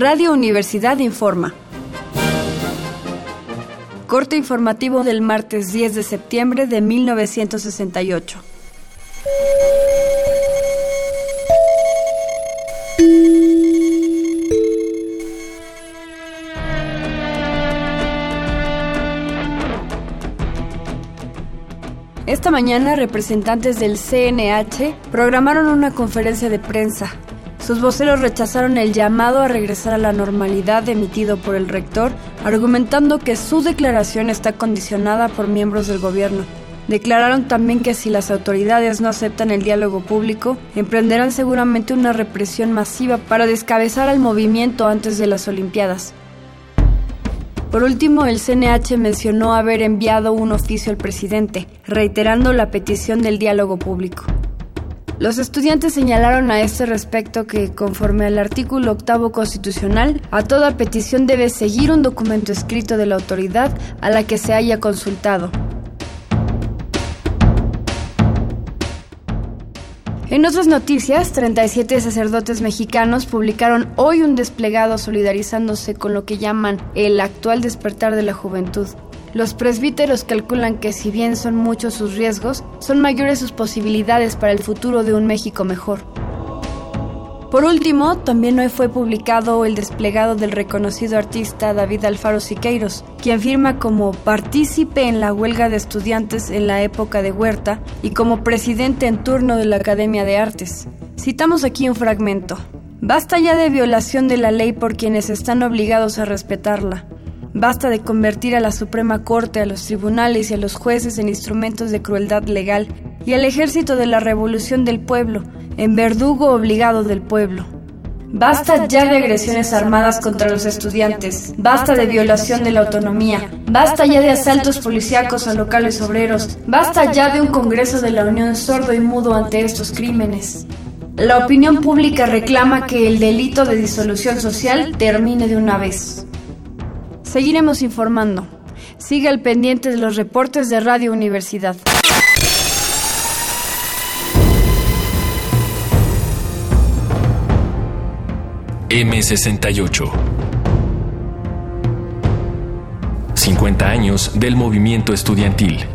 Radio Universidad informa. Corte informativo del martes 10 de septiembre de 1968. Esta mañana representantes del CNH programaron una conferencia de prensa. Sus voceros rechazaron el llamado a regresar a la normalidad emitido por el rector, argumentando que su declaración está condicionada por miembros del gobierno. Declararon también que si las autoridades no aceptan el diálogo público, emprenderán seguramente una represión masiva para descabezar al movimiento antes de las Olimpiadas. Por último, el CNH mencionó haber enviado un oficio al presidente, reiterando la petición del diálogo público. Los estudiantes señalaron a este respecto que, conforme al artículo octavo constitucional, a toda petición debe seguir un documento escrito de la autoridad a la que se haya consultado, En otras noticias, 37 sacerdotes mexicanos publicaron hoy un desplegado solidarizándose con lo que llaman el actual despertar de la juventud. Los presbíteros calculan que si bien son muchos sus riesgos, son mayores sus posibilidades para el futuro de un México mejor. Por último, también hoy fue publicado el desplegado del reconocido artista David Alfaro Siqueiros, quien firma como partícipe en la huelga de estudiantes en la época de Huerta y como presidente en turno de la Academia de Artes. Citamos aquí un fragmento. Basta ya de violación de la ley por quienes están obligados a respetarla. Basta de convertir a la Suprema Corte, a los tribunales y a los jueces en instrumentos de crueldad legal y al ejército de la revolución del pueblo en verdugo obligado del pueblo. Basta ya de agresiones armadas contra los estudiantes, basta de violación de la autonomía, basta ya de asaltos policíacos a locales obreros, basta ya de un Congreso de la Unión sordo y mudo ante estos crímenes. La opinión pública reclama que el delito de disolución social termine de una vez. Seguiremos informando. Siga al pendiente de los reportes de Radio Universidad. M68. 50 años del movimiento estudiantil.